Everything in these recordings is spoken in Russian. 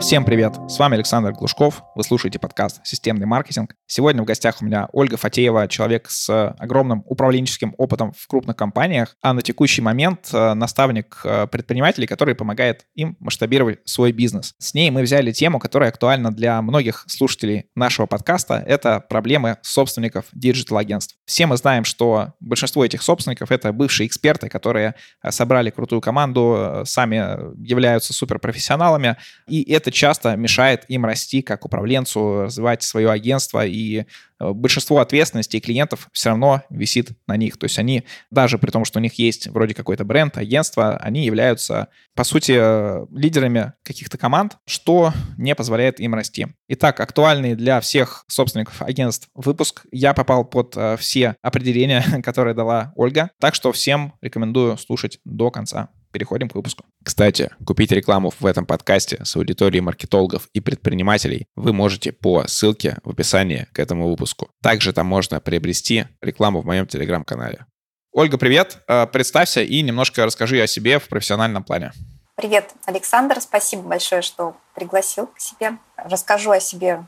Всем привет! С вами Александр Глушков. Вы слушаете подкаст «Системный маркетинг». Сегодня в гостях у меня Ольга Фатеева, человек с огромным управленческим опытом в крупных компаниях, а на текущий момент э, наставник э, предпринимателей, который помогает им масштабировать свой бизнес. С ней мы взяли тему, которая актуальна для многих слушателей нашего подкаста. Это проблемы собственников digital-агентств. Все мы знаем, что большинство этих собственников — это бывшие эксперты, которые э, собрали крутую команду, сами являются суперпрофессионалами, и это это часто мешает им расти как управленцу, развивать свое агентство, и э, большинство ответственности клиентов все равно висит на них. То есть они, даже при том, что у них есть вроде какой-то бренд, агентство, они являются, по сути, э, лидерами каких-то команд, что не позволяет им расти. Итак, актуальный для всех собственников агентств выпуск. Я попал под э, все определения, которые дала Ольга, так что всем рекомендую слушать до конца переходим к выпуску. Кстати, купить рекламу в этом подкасте с аудиторией маркетологов и предпринимателей вы можете по ссылке в описании к этому выпуску. Также там можно приобрести рекламу в моем телеграм-канале. Ольга, привет. Э, представься и немножко расскажи о себе в профессиональном плане. Привет, Александр. Спасибо большое, что пригласил к себе. Расскажу о себе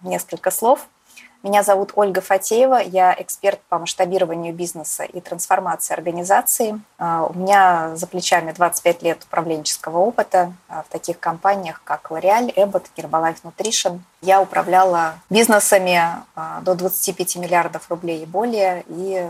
несколько слов. Меня зовут Ольга Фатеева, я эксперт по масштабированию бизнеса и трансформации организации. А, у меня за плечами 25 лет управленческого опыта а, в таких компаниях, как L'Oreal, Abbott, Herbalife Nutrition. Я управляла бизнесами а, до 25 миллиардов рублей и более, и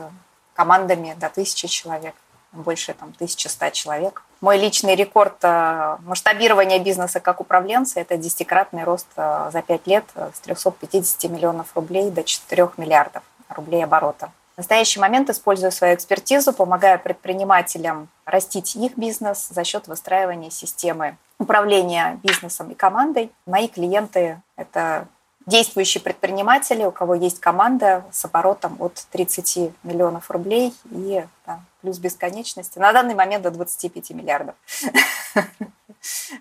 командами до 1000 человек больше там, 1100 человек. Мой личный рекорд э, масштабирования бизнеса как управленца – это десятикратный рост э, за 5 лет с 350 миллионов рублей до 4 миллиардов рублей оборота. В настоящий момент использую свою экспертизу, помогая предпринимателям растить их бизнес за счет выстраивания системы управления бизнесом и командой. Мои клиенты – это действующие предприниматели, у кого есть команда с оборотом от 30 миллионов рублей и да, плюс бесконечности. На данный момент до 25 миллиардов.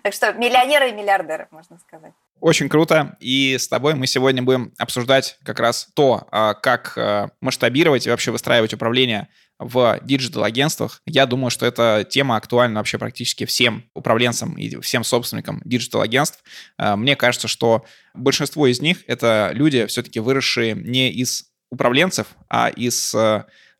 Так что миллионеры и миллиардеры, можно сказать. Очень круто. И с тобой мы сегодня будем обсуждать как раз то, а, как а, масштабировать и вообще выстраивать управление в digital-агентствах. Я думаю, что эта тема актуальна вообще практически всем управленцам и всем собственникам digital-агентств. А, мне кажется, что большинство из них — это люди, все-таки выросшие не из управленцев, а из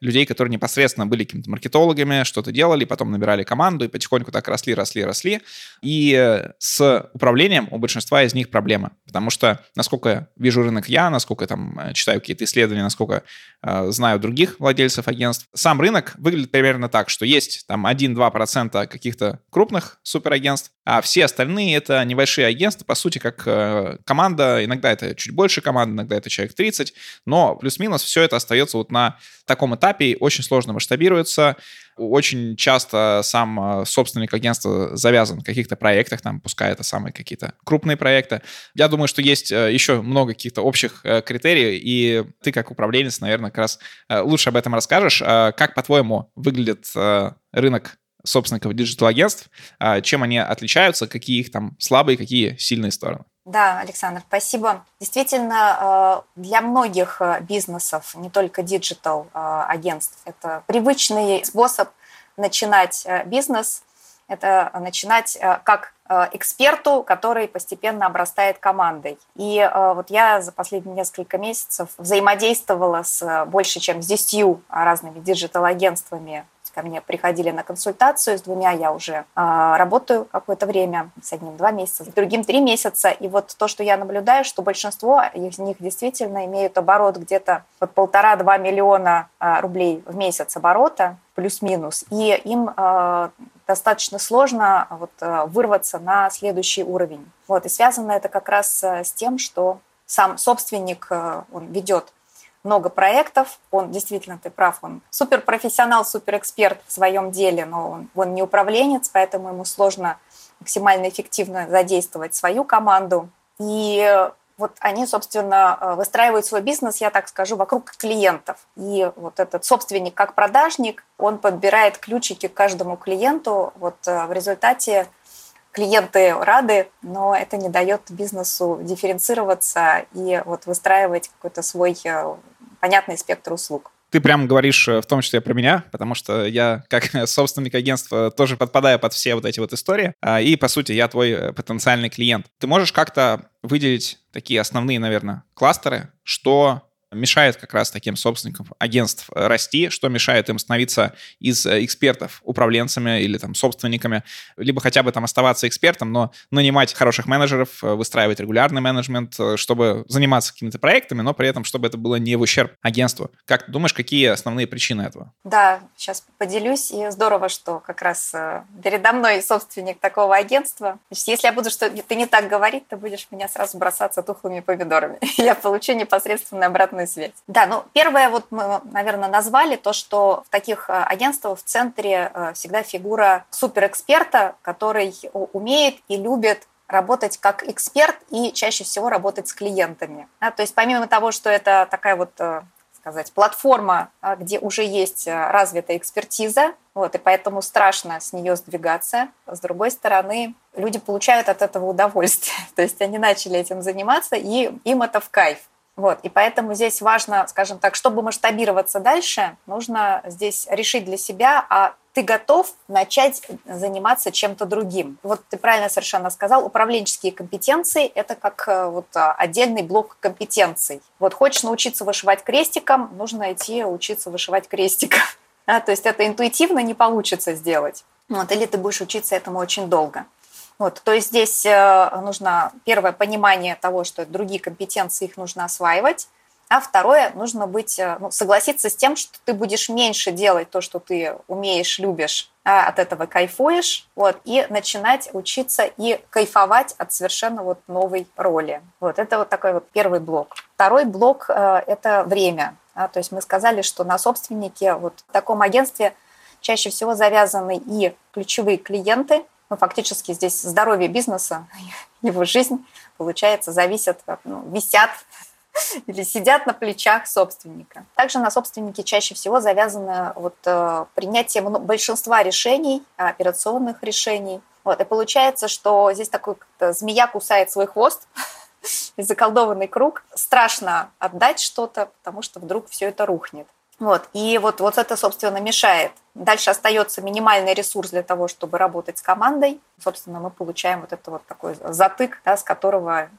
людей, которые непосредственно были какими-то маркетологами, что-то делали, потом набирали команду и потихоньку так росли, росли, росли. И э, с управлением у большинства из них проблемы. Потому что, насколько вижу рынок я, насколько там э, читаю какие-то исследования, насколько э, знаю других владельцев агентств, сам рынок выглядит примерно так, что есть там 1-2% каких-то крупных суперагентств, а все остальные это небольшие агентства, по сути, как э, команда, иногда это чуть больше команды, иногда это человек 30, но плюс-минус все это остается вот на таком этапе, очень сложно масштабируется, очень часто сам э, собственник агентства завязан в каких-то проектах, там, пускай это самые какие-то крупные проекты. Я думаю, что есть э, еще много каких-то общих э, критериев, и ты как управленец, наверное, как раз лучше об этом расскажешь. Как, по-твоему, выглядит рынок собственников digital-агентств, чем они отличаются, какие их там слабые, какие сильные стороны? Да, Александр, спасибо. Действительно, э, для многих э, бизнесов, не только digital э, это привычный способ начинать бизнес. Это начинать как эксперту, который постепенно обрастает командой. И вот я за последние несколько месяцев взаимодействовала с больше чем с 10 разными digital-агентствами ко мне приходили на консультацию, с двумя я уже э, работаю какое-то время, с одним два месяца, с другим три месяца. И вот то, что я наблюдаю, что большинство из них действительно имеют оборот где-то под полтора-два миллиона э, рублей в месяц оборота, плюс-минус. И им э, достаточно сложно вот, вырваться на следующий уровень. Вот, и связано это как раз с тем, что сам собственник он ведет много проектов. Он действительно, ты прав, он суперпрофессионал, суперэксперт в своем деле, но он, он не управленец, поэтому ему сложно максимально эффективно задействовать свою команду. И вот они, собственно, выстраивают свой бизнес, я так скажу, вокруг клиентов. И вот этот собственник как продажник, он подбирает ключики каждому клиенту. Вот э, в результате клиенты рады, но это не дает бизнесу дифференцироваться и вот выстраивать какой-то свой э, понятный спектр услуг. Ты прямо говоришь э, в том числе про меня, потому что я, как собственник агентства, тоже подпадаю под все вот эти вот истории. А, и, по сути, я твой э, потенциальный клиент. Ты можешь как-то выделить такие основные, наверное, кластеры, что мешает как раз таким собственникам агентств э, расти, что мешает им становиться из э, экспертов управленцами или там собственниками, либо хотя бы там оставаться экспертом, но нанимать хороших менеджеров, э, выстраивать регулярный менеджмент, чтобы заниматься какими-то проектами, но при этом, чтобы это было не в ущерб агентству. Как ты думаешь, какие основные причины этого? Да, сейчас поделюсь, и здорово, что как раз передо мной собственник такого агентства. Значит, если я буду что ты не так говорить, ты будешь меня сразу бросаться тухлыми помидорами. Я получу непосредственно обратную обратную связь. Да, ну первое вот мы, наверное, назвали то, что в таких э, агентствах в центре э, всегда фигура суперэксперта, который умеет и любит работать как эксперт и чаще всего работать с клиентами. Да, то есть помимо того, что это такая вот э, сказать, платформа, где уже есть развитая экспертиза, вот, и поэтому страшно с нее сдвигаться. С другой стороны, люди получают от этого удовольствие. То есть они начали этим заниматься, и им это в кайф. Вот, и поэтому здесь важно, скажем так, чтобы масштабироваться дальше, нужно здесь решить для себя, а ты готов начать заниматься чем-то другим. Вот ты правильно совершенно сказал, управленческие компетенции – это как э, вот а, отдельный блок компетенций. Вот хочешь научиться вышивать крестиком, нужно идти учиться вышивать крестиком. А, то есть это интуитивно не получится сделать. Вот, или ты будешь учиться этому очень долго. Вот, то есть здесь э, нужно первое понимание того, что другие компетенции их нужно осваивать, а второе нужно быть, э, ну, согласиться с тем, что ты будешь меньше делать то, что ты умеешь, любишь, а от этого кайфуешь, вот, и начинать учиться и кайфовать от совершенно вот новой роли. Вот, это вот такой вот первый блок. Второй блок э, – это время. А, то есть мы сказали, что на собственнике вот в таком агентстве чаще всего завязаны и ключевые клиенты – ну, фактически здесь здоровье бизнеса, его жизнь, получается, зависят, ну, висят или сидят на плечах собственника. Также на собственнике чаще всего завязано вот, э, принятие большинства решений, операционных решений. Вот, и получается, что здесь такой змея кусает свой хвост, заколдованный круг. Страшно отдать что-то, потому что вдруг все это рухнет. Вот. И вот, вот это, собственно, мешает. Дальше остается минимальный ресурс для того, чтобы работать с командой. Собственно, мы получаем вот это вот такой затык, да, с которого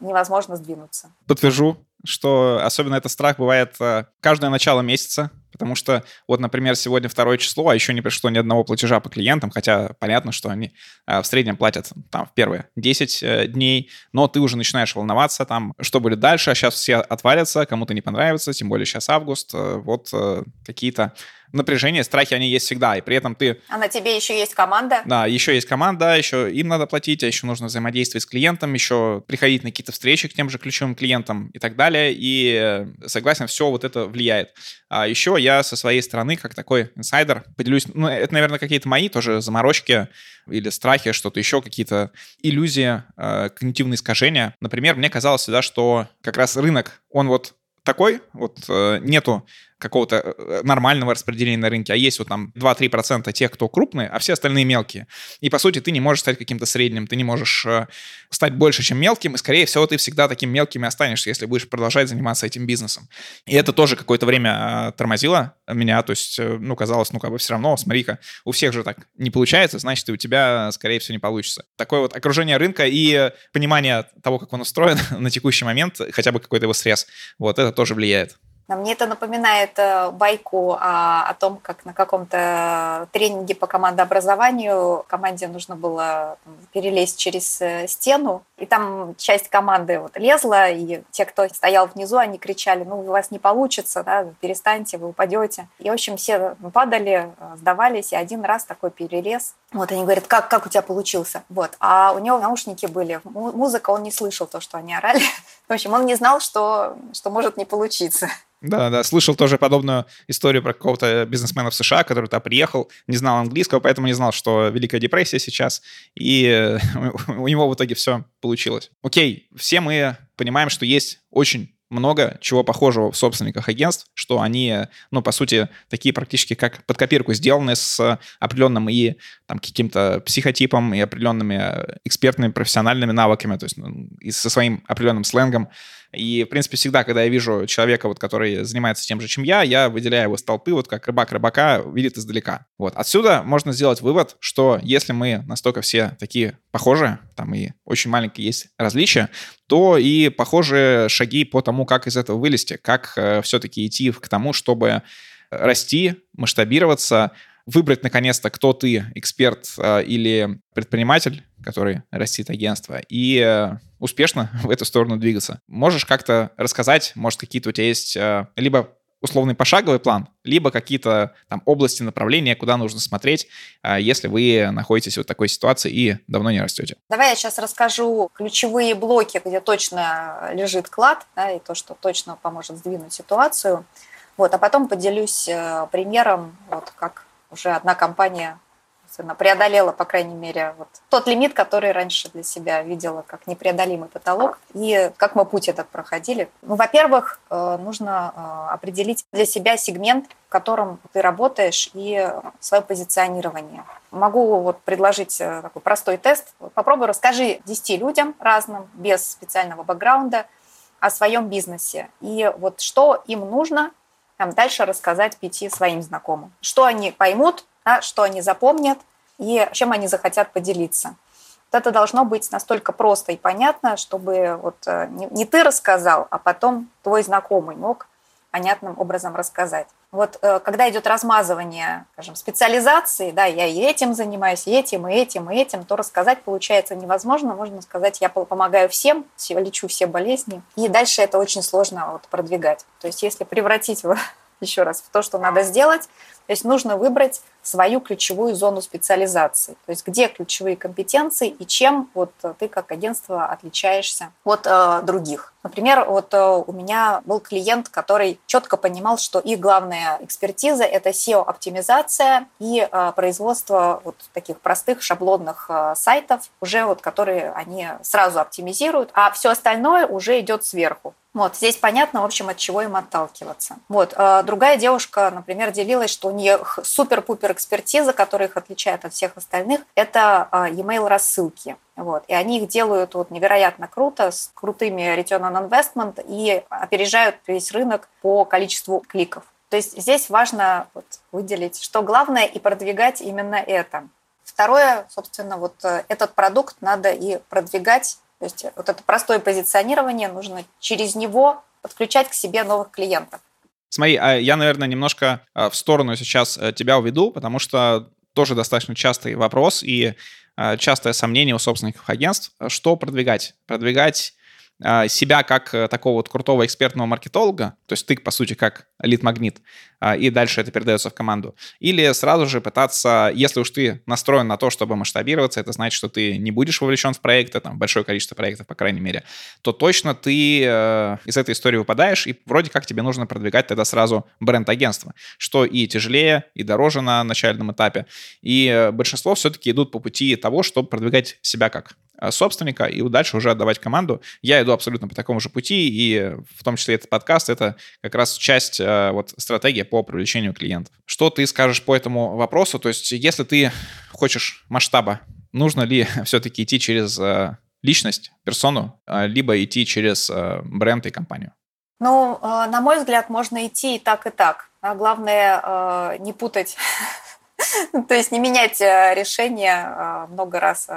невозможно сдвинуться. Подтвержу, что особенно этот страх бывает э, каждое начало месяца, потому что вот, например, сегодня второе число, а еще не пришло ни одного платежа по клиентам, хотя понятно, что они а, в среднем платят там в первые 10 э, дней, но ты уже начинаешь волноваться там, что будет дальше, а сейчас все отвалятся, кому-то не понравится, тем более сейчас август, э, вот э, какие-то напряжение, страхи, они есть всегда, и при этом ты... А на тебе еще есть команда? Да, еще есть команда, еще им надо платить, а еще нужно взаимодействовать с клиентом, еще приходить на какие-то встречи к тем же ключевым клиентам и так далее, и э, согласен, все вот это влияет. А еще я со своей стороны, как такой инсайдер, поделюсь, ну, это, наверное, какие-то мои тоже заморочки или страхи, что-то еще, какие-то иллюзии, э, когнитивные искажения. Например, мне казалось всегда, что как раз рынок, он вот такой, вот э, нету какого-то э, нормального распределения на рынке, а есть вот там 2-3% тех, кто крупные, а все остальные мелкие. И, по сути, ты не можешь стать каким-то средним, ты не можешь э, стать больше, чем мелким, и, скорее всего, ты всегда таким мелким и останешься, если будешь продолжать заниматься этим бизнесом. И это тоже какое-то время э, тормозило меня, то есть, ну, казалось, ну, как бы все равно, смотри-ка, у всех же так не получается, значит, и у тебя, скорее всего, не получится. Такое вот окружение рынка и понимание того, как он устроен на текущий момент, хотя бы какой-то его срез, вот это тоже влияет. Мне это напоминает э, байку о, о том, как на каком-то тренинге по командообразованию команде нужно было перелезть через э, стену, и там часть команды вот лезла, и те, кто стоял внизу, они кричали, ну, у вас не получится, да, перестаньте, вы упадете. И, в общем, все падали, э, сдавались, и один раз такой перелез. Вот они говорят, как, как у тебя получился? Вот. А у него наушники были, музыка, он не слышал то, что они орали. В общем, он не знал, что, что может не получиться. Да, да, слышал тоже подобную историю про какого-то бизнесмена в США, который туда приехал, не знал английского, поэтому не знал, что Великая депрессия сейчас, и у него в итоге все получилось. Окей, все мы понимаем, что есть очень много чего похожего в собственниках агентств, что они, ну, по сути, такие практически как под копирку сделаны с определенным и там каким-то психотипом, и определенными экспертными профессиональными навыками, то есть ну, и со своим определенным сленгом, И, в принципе, всегда, когда я вижу человека, вот, который занимается тем же, чем я, я выделяю его с толпы, вот как рыбак рыбака видит издалека. Вот. Отсюда можно сделать вывод, что если мы настолько все такие похожие, там и очень маленькие есть различия, то и похожие шаги по тому, как из этого вылезти, как э, все-таки идти к тому, чтобы расти, масштабироваться, выбрать наконец-то, кто ты, эксперт э, или предприниматель, который растит агентство, и э, успешно в эту сторону двигаться. Можешь как-то рассказать, может, какие-то у тебя есть э, либо условный пошаговый план, либо какие-то там области направления, куда нужно смотреть, э, если вы находитесь в такой ситуации и давно не растете. Давай я сейчас расскажу ключевые блоки, где точно лежит клад, да, и то, что точно поможет сдвинуть ситуацию. Вот, а потом поделюсь примером, вот как уже одна компания преодолела, по крайней мере, вот тот лимит, который раньше для себя видела как непреодолимый потолок, и как мы путь этот проходили. Ну, во-первых, э, нужно э, определить для себя сегмент, в котором ты работаешь, и свое позиционирование. Могу вот предложить э, такой простой тест. Попробуй расскажи 10 людям разным, без специального бэкграунда, о своем бизнесе. И вот что им нужно там, дальше рассказать пяти своим знакомым. Что они поймут, да, что они запомнят и чем они захотят поделиться. Вот это должно быть настолько просто и понятно, чтобы вот э, не, не ты рассказал, а потом твой знакомый мог понятным образом рассказать. Вот э, когда идет размазывание, скажем, специализации, да, я и этим занимаюсь, и этим, и этим, и этим, то рассказать получается невозможно. Можно сказать, я помогаю всем, лечу все болезни. И дальше это очень сложно вот продвигать. То есть если превратить еще раз в то, что надо сделать, то есть нужно выбрать свою ключевую зону специализации, то есть где ключевые компетенции и чем вот ты как агентство отличаешься от э, других. Например, вот э, у меня был клиент, который четко понимал, что их главная экспертиза – это SEO-оптимизация и э, производство вот таких простых шаблонных э, сайтов, уже вот которые они сразу оптимизируют, а все остальное уже идет сверху. Вот, здесь понятно, в общем, от чего им отталкиваться. Вот, э, другая девушка, например, делилась, что у нее супер-пупер экспертиза, которая их отличает от всех остальных, это э, e-mail рассылки. Вот. И они их делают вот невероятно круто, с крутыми return on investment и опережают весь рынок по количеству кликов. То есть здесь важно вот выделить, что главное, и продвигать именно это. Второе, собственно, вот э, этот продукт надо и продвигать то есть вот это простое позиционирование, нужно через него подключать к себе новых клиентов. Смотри, а я, наверное, немножко а, в сторону сейчас э, тебя уведу, потому что тоже достаточно частый вопрос и а, частое сомнение у собственников агентств, что продвигать. Продвигать себя как э, такого вот крутого экспертного маркетолога, то есть ты, по сути, как лид-магнит, и дальше это передается в команду. Или сразу же пытаться, если уж ты настроен на то, чтобы масштабироваться, это значит, что ты не будешь вовлечен в проекты, там, большое количество проектов, по крайней мере, то точно ты э, из этой истории выпадаешь, и вроде как тебе нужно продвигать тогда сразу бренд-агентство, что и тяжелее, и дороже на начальном этапе. И э, большинство все-таки идут по пути того, чтобы продвигать себя как Э, собственника и дальше уже отдавать команду. Я иду абсолютно по такому же пути, и в том числе этот подкаст — это как раз часть вот стратегии по привлечению клиентов. Что ты скажешь по этому вопросу? То есть если ты хочешь масштаба, нужно ли все-таки идти через э, личность, персону, либо идти через бренд и компанию? Ну, на мой взгляд, можно идти и так, и так. А главное не путать, то есть не менять решение много раз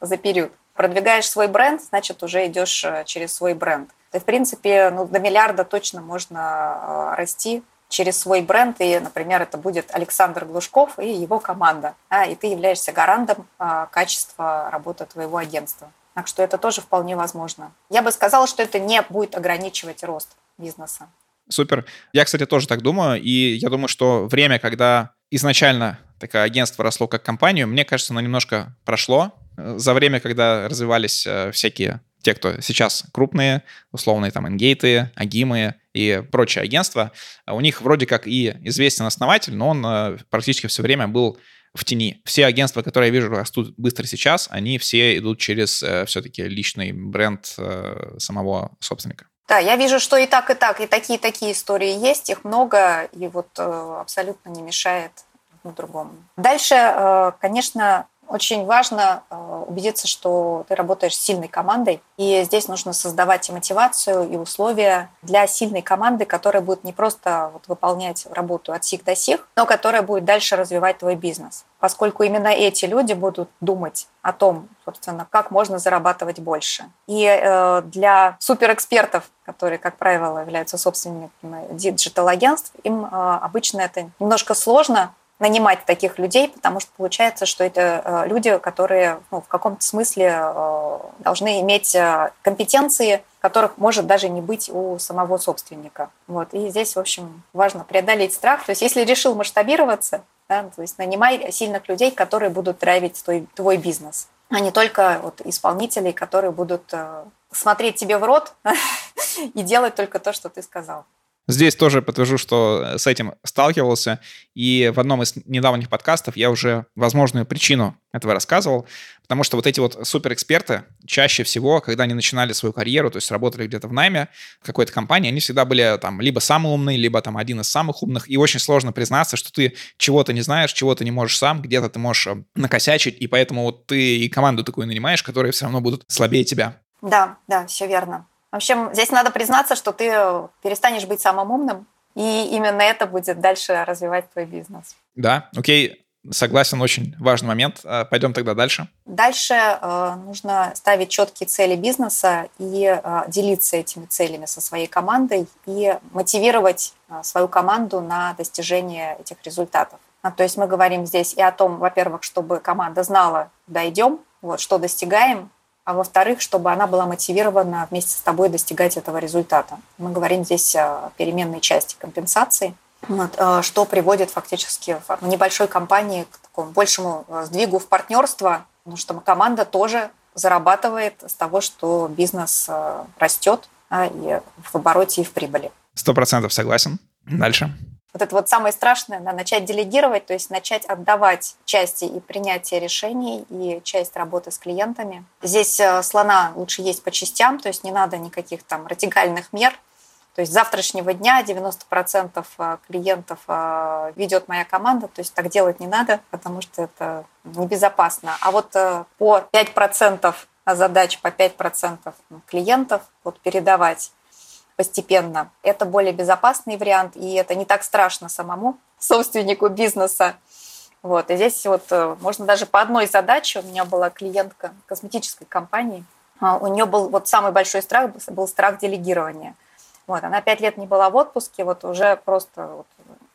за период. Продвигаешь свой бренд, значит, уже идешь э, через свой бренд. Ты, в принципе, ну, до миллиарда точно можно э, расти через свой бренд, и, например, это будет Александр Глушков и его команда, да, и ты являешься гарантом э, качества работы твоего агентства. Так что это тоже вполне возможно. Я бы сказала, что это не будет ограничивать рост бизнеса. Супер. Я, кстати, тоже так думаю, и я думаю, что время, когда изначально такое агентство росло как компанию, мне кажется, оно немножко прошло, за время, когда развивались э, всякие те, кто сейчас крупные, условные там Энгейты, Агимы и прочие агентства, у них вроде как и известен основатель, но он э, практически все время был в тени. Все агентства, которые я вижу растут быстро сейчас, они все идут через э, все-таки личный бренд самого собственника. Да, я вижу, что и так, и так, и такие, такие истории есть, их много, и вот абсолютно не мешает другому. Дальше, конечно, Очень важно э, убедиться, что ты работаешь с сильной командой, и здесь нужно создавать и мотивацию, и условия для сильной команды, которая будет не просто вот выполнять работу от сих до сих, но которая будет дальше развивать твой бизнес. Поскольку именно эти люди будут думать о том, собственно, как можно зарабатывать больше. И э, для суперэкспертов, которые, как правило, являются собственниками digital-агентств, им э, обычно это немножко сложно, нанимать таких людей, потому что получается, что это э, люди, которые ну, в каком-то смысле э, должны иметь э, компетенции, которых может даже не быть у самого собственника. Вот. И здесь, в общем, важно преодолеть страх. То есть если решил масштабироваться, да, то есть нанимай сильных людей, которые будут драйвить твой, твой бизнес, а не только вот, исполнителей, которые будут смотреть тебе в рот и делать только то, что ты сказал. Здесь тоже подтвержу, что с этим сталкивался, и в одном из недавних подкастов я уже возможную причину этого рассказывал, потому что вот эти вот суперэксперты чаще всего, когда они начинали свою карьеру, то есть работали где-то в найме в какой-то компании, они всегда были там либо самые умные, либо там один из самых умных, и очень сложно признаться, что ты чего-то не знаешь, чего-то не можешь сам, где-то ты можешь э, накосячить, и поэтому вот ты и команду такую нанимаешь, которые все равно будут слабее тебя. Да, да, все верно. В общем, здесь надо признаться, что ты перестанешь быть самым умным, и именно это будет дальше развивать твой бизнес. Да, окей, согласен, очень важный момент. А, пойдем тогда дальше. Дальше э, нужно ставить четкие цели бизнеса и э, делиться этими целями со своей командой и мотивировать э, свою команду на достижение этих результатов. А, то есть мы говорим здесь и о том, во-первых, чтобы команда знала, куда идем, вот, что достигаем, а во-вторых, чтобы она была мотивирована вместе с тобой достигать этого результата. Мы говорим здесь о переменной части компенсации, вот, э, что приводит фактически в небольшой компании к такому большему э, сдвигу в партнерство, потому что команда тоже зарабатывает с того, что бизнес э, растет и в обороте, и в прибыли. Сто процентов согласен. Дальше вот это вот самое страшное, да, начать делегировать, то есть начать отдавать части и принятие решений, и часть работы с клиентами. Здесь э, слона лучше есть по частям, то есть не надо никаких там радикальных мер. То есть завтрашнего дня 90% э, клиентов э, ведет моя команда, то есть так делать не надо, потому что это небезопасно. А вот по 5% задач, по 5% клиентов вот передавать постепенно. Это более безопасный вариант, и это не так страшно самому собственнику бизнеса. Вот. И здесь вот э, можно даже по одной задаче, у меня была клиентка косметической компании, а, у нее был вот самый большой страх, был страх делегирования. Вот, она пять лет не была в отпуске, вот уже просто вот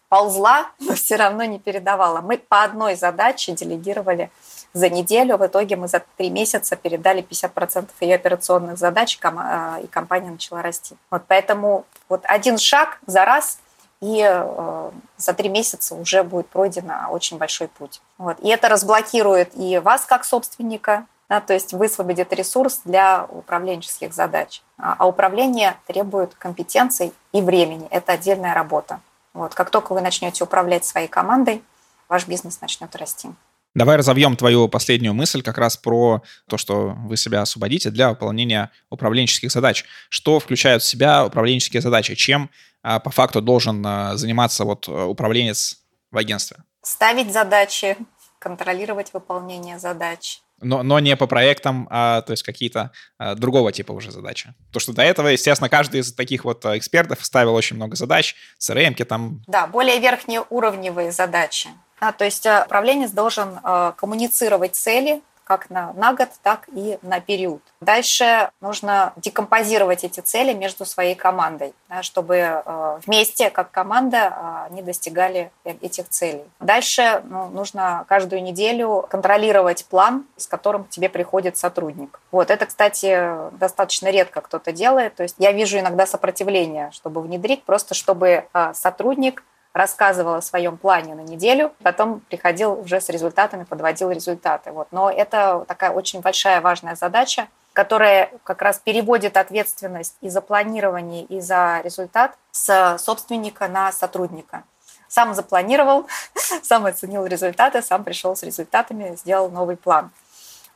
ползла, но все равно не передавала. Мы по одной задаче делегировали за неделю. В итоге мы за три месяца передали 50% ее операционных задач, э, и компания начала расти. Вот поэтому вот один шаг за раз, и э, за три месяца уже будет пройдено очень большой путь. Вот. И это разблокирует и вас как собственника, да, то есть высвободит ресурс для управленческих задач. А, а управление требует компетенций и времени. Это отдельная работа. Вот. Как только вы начнете управлять своей командой, ваш бизнес начнет расти. Давай разовьем твою последнюю мысль как раз про то, что вы себя освободите для выполнения управленческих задач. Что включают в себя управленческие задачи? Чем а, по факту должен а, заниматься вот э, управленец в агентстве? Ставить задачи, контролировать выполнение задач. Но, но не по проектам, а то есть какие-то а, другого типа уже задачи. То, что до этого, естественно, каждый из таких вот экспертов ставил очень много задач, CRM-ки там. Да, более верхнеуровневые задачи. А, то есть э, управленец должен э, коммуницировать цели как на, на год, так и на период. Дальше нужно декомпозировать эти цели между своей командой, да, чтобы э, вместе, как команда, они достигали этих целей. Дальше ну, нужно каждую неделю контролировать план, с которым к тебе приходит сотрудник. Вот это, кстати, достаточно редко кто-то делает. То есть я вижу иногда сопротивление, чтобы внедрить, просто чтобы сотрудник рассказывал о своем плане на неделю, потом приходил уже с результатами, подводил результаты. Вот. Но это такая очень большая важная задача, которая как раз переводит ответственность и за планирование, и за результат с собственника на сотрудника. Сам запланировал, сам оценил результаты, сам пришел с результатами, сделал новый план.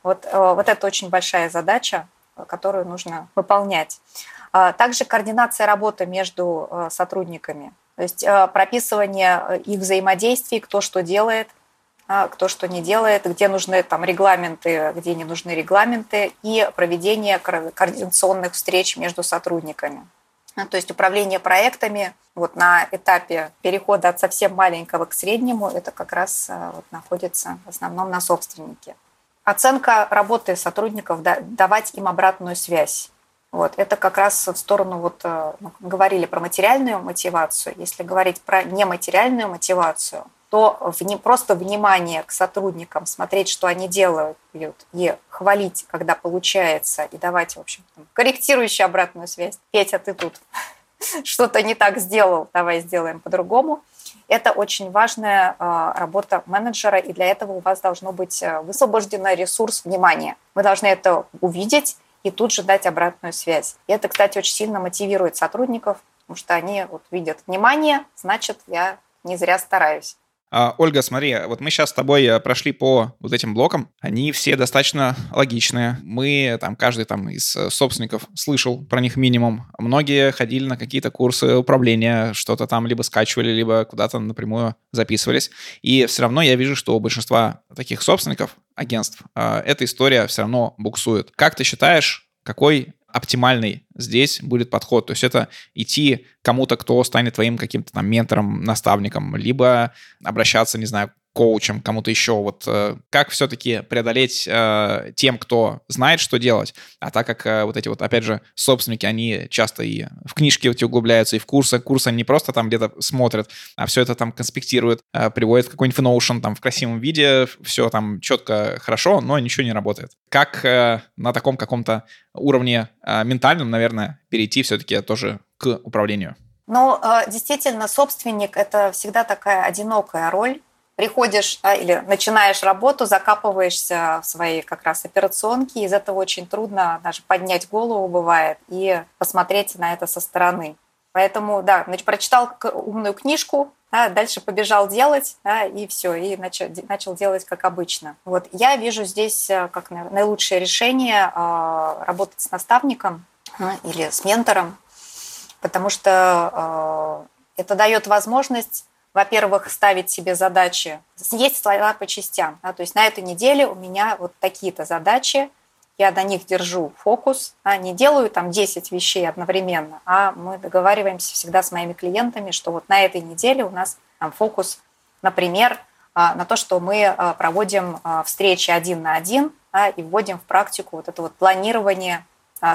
Вот, э, вот это очень большая задача, которую нужно выполнять. А также координация работы между э, сотрудниками. То есть э, прописывание э, их взаимодействий, кто что делает, а, кто что не делает, где нужны там регламенты, где не нужны регламенты, и проведение координационных встреч между сотрудниками. А, то есть управление проектами вот на этапе перехода от совсем маленького к среднему, это как раз вот находится в основном на собственнике. Оценка работы сотрудников, да, давать им обратную связь. Вот, это как раз в сторону, вот ну, говорили про материальную мотивацию. Если говорить про нематериальную мотивацию – то не просто внимание к сотрудникам, смотреть, что они делают, и хвалить, когда получается, и давать, в общем, корректирующую обратную связь. Петя, ты тут что-то не так сделал, давай сделаем по-другому. Это очень важная а, работа менеджера, и для этого у вас должно быть э, высвобожден ресурс внимания. Вы должны это увидеть и тут же дать обратную связь. И это, кстати, очень сильно мотивирует сотрудников, потому что они вот видят внимание, значит, я не зря стараюсь. А, Ольга, смотри, вот мы сейчас с тобой э, прошли по вот этим блокам. Они все достаточно логичные. Мы, там, каждый там из э, собственников слышал про них минимум. Многие ходили на какие-то курсы управления, что-то там либо скачивали, либо куда-то напрямую записывались. И все равно я вижу, что у большинства таких собственников агентств э, эта история все равно буксует. Как ты считаешь, какой оптимальный здесь будет подход. То есть это идти кому-то, кто станет твоим каким-то там ментором, наставником, либо обращаться, не знаю, коучем, кому-то еще. Вот э, как все-таки преодолеть э, тем, кто знает, что делать, а так как э, вот эти вот, опять же, собственники, они часто и в книжки эти углубляются, и в курсы. Курсы не просто там где-то смотрят, а все это там конспектируют, приводят какой-нибудь Notion там в красивом виде, все там четко, хорошо, но ничего не работает. Как на таком каком-то уровне ментальном, наверное, перейти все-таки тоже к управлению? Ну, действительно, собственник – это всегда такая одинокая роль, приходишь да, или начинаешь работу, закапываешься в свои как раз операционки, из этого очень трудно даже поднять голову бывает и посмотреть на это со стороны. Поэтому, да, значит, прочитал умную книжку, да, дальше побежал делать, да, и все, и начал, начал делать как обычно. Вот я вижу здесь э, как наилучшее решение э, работать с наставником э, или с ментором, потому что э, это дает возможность во-первых, ставить себе задачи, есть слова по частям. Да, то есть на этой неделе у меня вот такие-то задачи, я на них держу фокус, а не делаю там 10 вещей одновременно, а мы договариваемся всегда с моими клиентами, что вот на этой неделе у нас там фокус, например, а, на то, что мы а, проводим а, встречи один на один и вводим в практику вот это вот планирование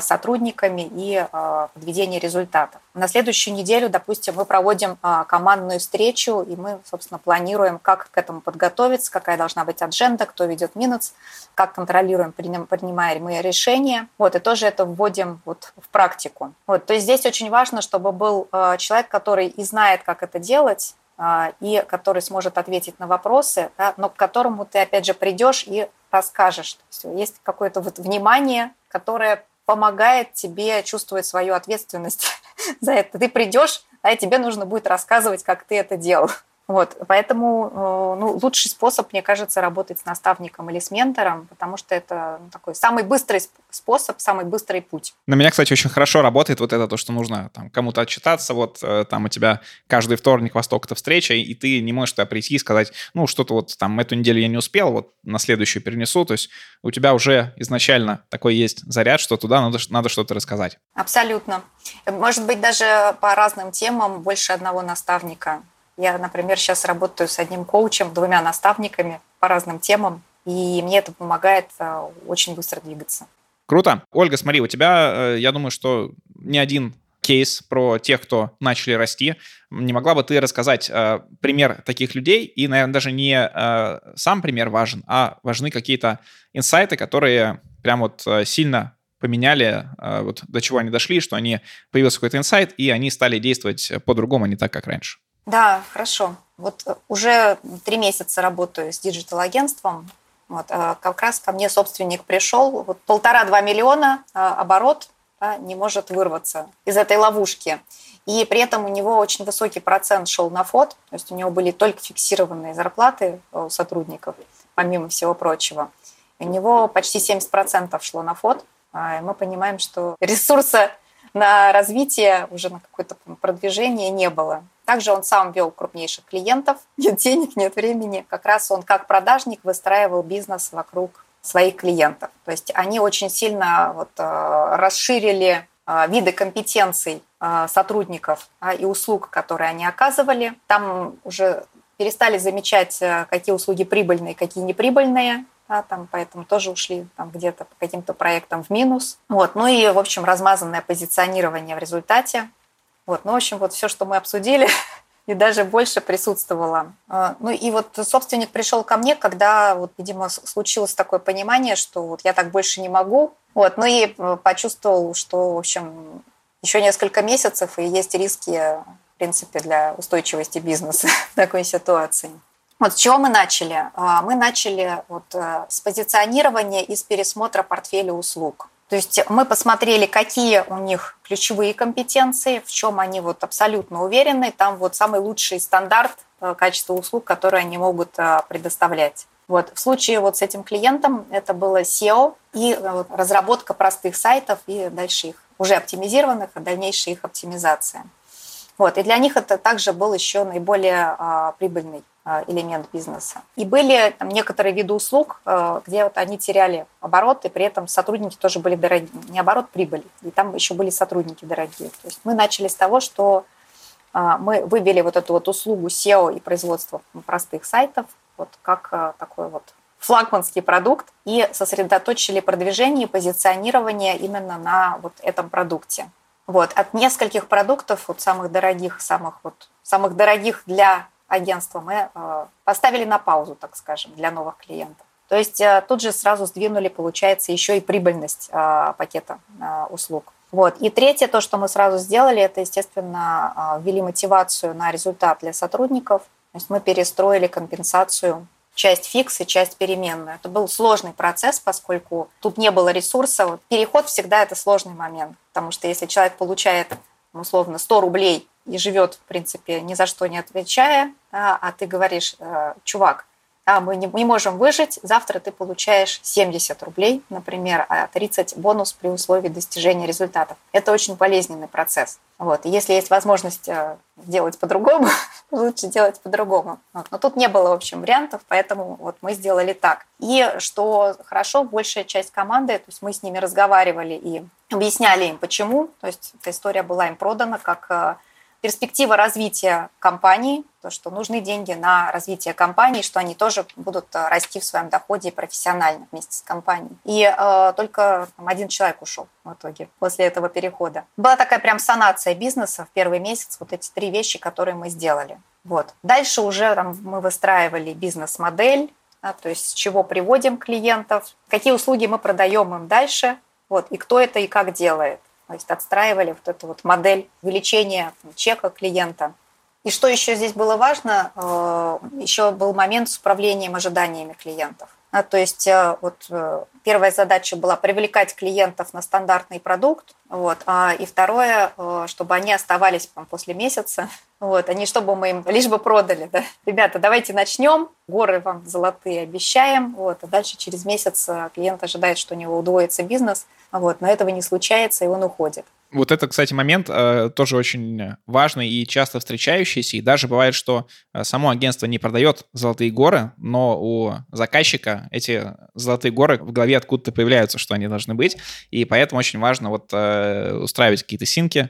сотрудниками и а, подведение результатов. На следующую неделю, допустим, мы проводим а, командную встречу, и мы, собственно, планируем, как к этому подготовиться, какая должна быть адженда, кто ведет минус, как контролируем, принимаем мы решения. Вот, и тоже это вводим вот в практику. Вот, то есть здесь очень важно, чтобы был человек, который и знает, как это делать, и который сможет ответить на вопросы, да, но к которому ты, опять же, придешь и расскажешь. То есть, есть какое-то вот внимание, которое помогает тебе чувствовать свою ответственность за это. Ты придешь, а тебе нужно будет рассказывать, как ты это делал. Вот, поэтому э, ну, лучший способ, мне кажется, работать с наставником или с ментором, потому что это ну, такой самый быстрый способ, самый быстрый путь. На меня, кстати, очень хорошо работает вот это то, что нужно там кому-то отчитаться, вот э, там у тебя каждый вторник во столько-то встреча, и ты не можешь туда прийти и сказать, ну, что-то вот там эту неделю я не успел, вот на следующую перенесу, то есть у тебя уже изначально такой есть заряд, что туда надо, надо что-то рассказать. Абсолютно. Может быть, даже по разным темам больше одного наставника я, например, сейчас работаю с одним коучем, двумя наставниками по разным темам, и мне это помогает э, очень быстро двигаться. Круто. Ольга, смотри, у тебя, э, я думаю, что не один кейс про тех, кто начали расти. Не могла бы ты рассказать э, пример таких людей? И, наверное, даже не э, сам пример важен, а важны какие-то инсайты, которые прям вот э, сильно поменяли, э, вот до чего они дошли, что они появился какой-то инсайт, и они стали действовать по-другому, а не так, как раньше. Да, хорошо. Вот э, уже три месяца работаю с digital-агентством. Вот, э, как раз ко мне собственник пришел, вот полтора-два миллиона э, оборот да, не может вырваться из этой ловушки. И при этом у него очень высокий процент шел на ФОТ, то есть у него были только фиксированные зарплаты у сотрудников, помимо всего прочего. У него почти 70% шло на фот. И мы понимаем, что ресурса на развитие, уже на какое-то продвижение не было. Также он сам вел крупнейших клиентов. Нет денег, нет времени. Как раз он как продажник выстраивал бизнес вокруг своих клиентов. То есть они очень сильно вот, э, расширили э, виды компетенций э, сотрудников и услуг, которые они оказывали. Там уже перестали замечать, какие услуги прибыльные, какие неприбыльные. Да, там, поэтому тоже ушли там, где-то по каким-то проектам в минус. Вот. Ну и, в общем, размазанное позиционирование в результате. Вот. Ну, в общем, вот все, что мы обсудили, и даже больше присутствовала. А, ну и вот собственник пришел ко мне, когда, вот, видимо, случилось такое понимание, что вот я так больше не могу. Вот, ну и э, почувствовал, что, в общем, еще несколько месяцев, и есть риски, в принципе, для устойчивости бизнеса в такой ситуации. Вот с чего мы начали? А, мы начали вот э, с позиционирования и с пересмотра портфеля услуг. То есть мы посмотрели, какие у них ключевые компетенции, в чем они вот абсолютно уверены. Там вот самый лучший стандарт э, качества услуг, которые они могут э, предоставлять. Вот. В случае вот с этим клиентом это было SEO и э, разработка простых сайтов и дальше их уже оптимизированных, а дальнейшая их оптимизация. Вот. И для них это также был еще наиболее а, прибыльный элемент бизнеса. И были там, некоторые виды услуг, э, где вот они теряли оборот, и при этом сотрудники тоже были дорогие. Не оборот, прибыль. И там еще были сотрудники дорогие. То есть мы начали с того, что э, мы вывели вот эту вот услугу SEO и производство простых сайтов вот как такой вот флагманский продукт и сосредоточили продвижение и позиционирование именно на вот этом продукте. Вот. От нескольких продуктов, вот самых дорогих, самых, вот, самых дорогих для агентства мы э, поставили на паузу, так скажем, для новых клиентов. То есть э, тут же сразу сдвинули, получается, еще и прибыльность э, пакета услуг. Вот. И третье, то, что мы сразу сделали, это, естественно, ввели мотивацию на результат для сотрудников. То есть мы перестроили компенсацию часть фикс и часть переменную. Это был сложный процесс, поскольку тут не было ресурсов. Переход всегда это сложный момент, потому что если человек получает условно 100 рублей и живет, в принципе, ни за что не отвечая, а ты говоришь, э, чувак, да, мы не, не можем выжить, завтра ты получаешь 70 рублей, например, а 30 бонус при условии достижения результатов. Это очень болезненный процесс. Вот. Если есть возможность э, делать по-другому, лучше делать по-другому. Вот. Но тут не было, в общем, вариантов, поэтому вот мы сделали так. И что хорошо, большая часть команды, то есть мы с ними разговаривали и объясняли им, почему. То есть эта история была им продана как э, перспектива развития компании, то, что нужны деньги на развитие компании, что они тоже будут э, расти в своем доходе профессионально вместе с компанией. И э, только там, один человек ушел в итоге после этого перехода. Была такая прям санация бизнеса в первый месяц, вот эти три вещи, которые мы сделали. Вот. Дальше уже там, мы выстраивали бизнес-модель, да, то есть с чего приводим клиентов, какие услуги мы продаем им дальше, вот, и кто это и как делает. То есть отстраивали вот эту вот модель увеличения чека клиента. И что еще здесь было важно, э, еще был момент с управлением ожиданиями клиентов. А, то есть э, вот э, первая задача была привлекать клиентов на стандартный продукт, вот, а, и второе, чтобы они оставались там, после месяца, вот, а не чтобы мы им лишь бы продали. Да? Ребята, давайте начнем, горы вам золотые обещаем, вот, а дальше через месяц клиент ожидает, что у него удвоится бизнес, вот, но этого не случается, и он уходит. Вот это, кстати, момент э, тоже очень важный и часто встречающийся. И даже бывает, что э, само агентство не продает золотые горы, но у заказчика эти золотые горы в голове откуда-то появляются, что они должны быть. И поэтому очень важно вот э, устраивать какие-то синки,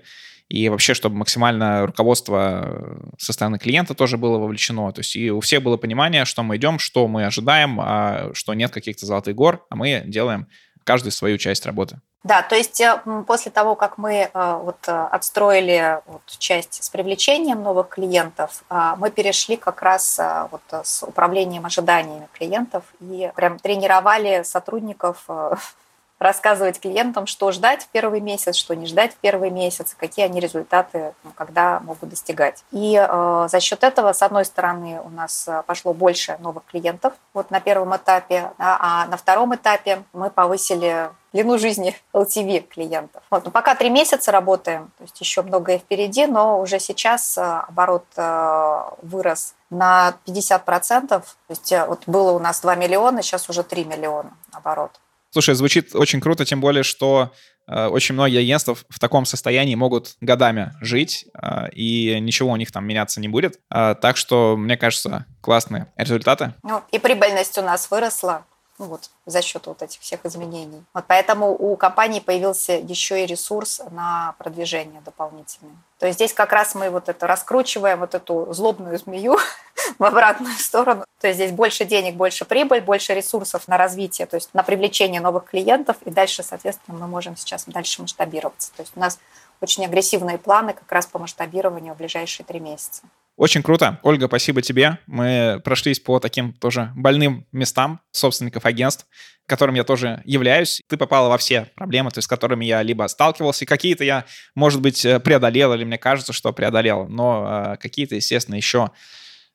и вообще, чтобы максимально руководство со стороны клиента тоже было вовлечено. То есть и у всех было понимание, что мы идем, что мы ожидаем, а что нет каких-то золотых гор, а мы делаем каждый свою часть работы. Да, то есть э, после того, как мы э, вот э, отстроили вот часть с привлечением новых клиентов, мы перешли как раз вот с управлением ожиданиями клиентов и прям тренировали сотрудников рассказывать клиентам, что ждать в первый месяц, что не ждать в первый месяц, какие они результаты, ну, когда могут достигать. И э, за счет этого, с одной стороны, у нас пошло больше новых клиентов вот на первом этапе, да, а на втором этапе мы повысили длину жизни LTV клиентов. Вот, ну, пока три месяца работаем, то есть еще многое впереди, но уже сейчас э, оборот э, вырос на 50%. То есть э, вот было у нас 2 миллиона, сейчас уже 3 миллиона оборот. Слушай, звучит очень круто, тем более, что Э, очень многие агентства в таком состоянии могут годами жить, э, и ничего у них там меняться не будет. Э, так что, мне кажется, классные результаты. Ну, и прибыльность у нас выросла ну вот, за счет вот этих всех изменений. Вот поэтому у компании появился еще и ресурс на продвижение дополнительное. То есть здесь как раз мы вот это раскручиваем вот эту злобную змею в обратную сторону. То есть здесь больше денег, больше прибыль, больше ресурсов на развитие, то есть на привлечение новых клиентов, и дальше, соответственно, мы можем сейчас дальше масштабироваться. То есть у нас очень агрессивные планы как раз по масштабированию в ближайшие три месяца. Очень круто. Ольга, спасибо тебе. Мы прошлись по таким тоже больным местам собственников агентств, которым я тоже являюсь. Ты попала во все проблемы, то есть с которыми я либо сталкивался, какие-то я, может быть, преодолел, или мне кажется, что преодолел, но э, какие-то, естественно, еще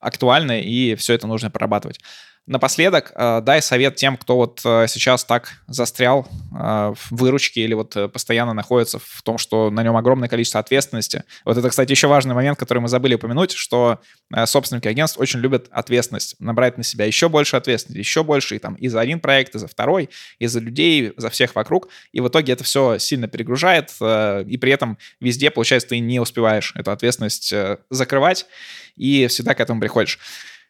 актуальны, и все это нужно прорабатывать. Напоследок, э, дай совет тем, кто вот э, сейчас так застрял э, в выручке или вот постоянно находится в том, что на нем огромное количество ответственности. Вот это, кстати, еще важный момент, который мы забыли упомянуть, что собственники агентств очень любят ответственность, набрать на себя еще больше ответственности, еще больше, и там и за один проект, и за второй, и за людей, за всех вокруг. И в итоге это все сильно перегружает, и при этом везде, получается, ты не успеваешь эту ответственность закрывать, и всегда к этому приходишь.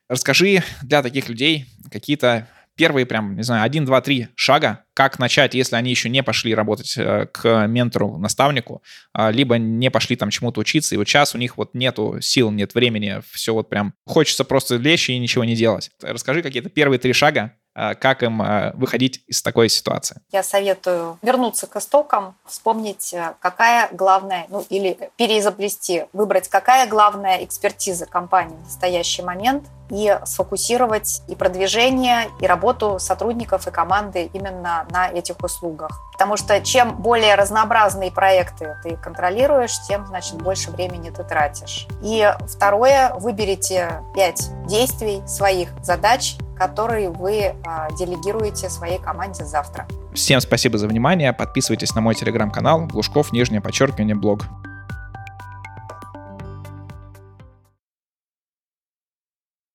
Расскажи для таких людей какие-то первые прям, не знаю, один, два, три шага, как начать, если они еще не пошли работать э, к ментору, наставнику, а, либо не пошли там чему-то учиться, и вот сейчас у них вот нету сил, нет времени, все вот прям хочется просто лечь и ничего не делать. Расскажи какие-то первые три шага, как им а, выходить из такой ситуации? Я советую вернуться к истокам, вспомнить, э, какая главная, ну или переизобрести, выбрать, какая главная экспертиза компании в настоящий момент и сфокусировать и продвижение, и работу сотрудников и команды именно на этих услугах. Потому что чем более разнообразные проекты ты контролируешь, тем, значит, больше времени ты тратишь. И второе, выберите пять действий, своих задач, которые вы а, делегируете своей команде завтра. Всем спасибо за внимание. Подписывайтесь на мой телеграм-канал Глушков, нижнее подчеркивание, блог.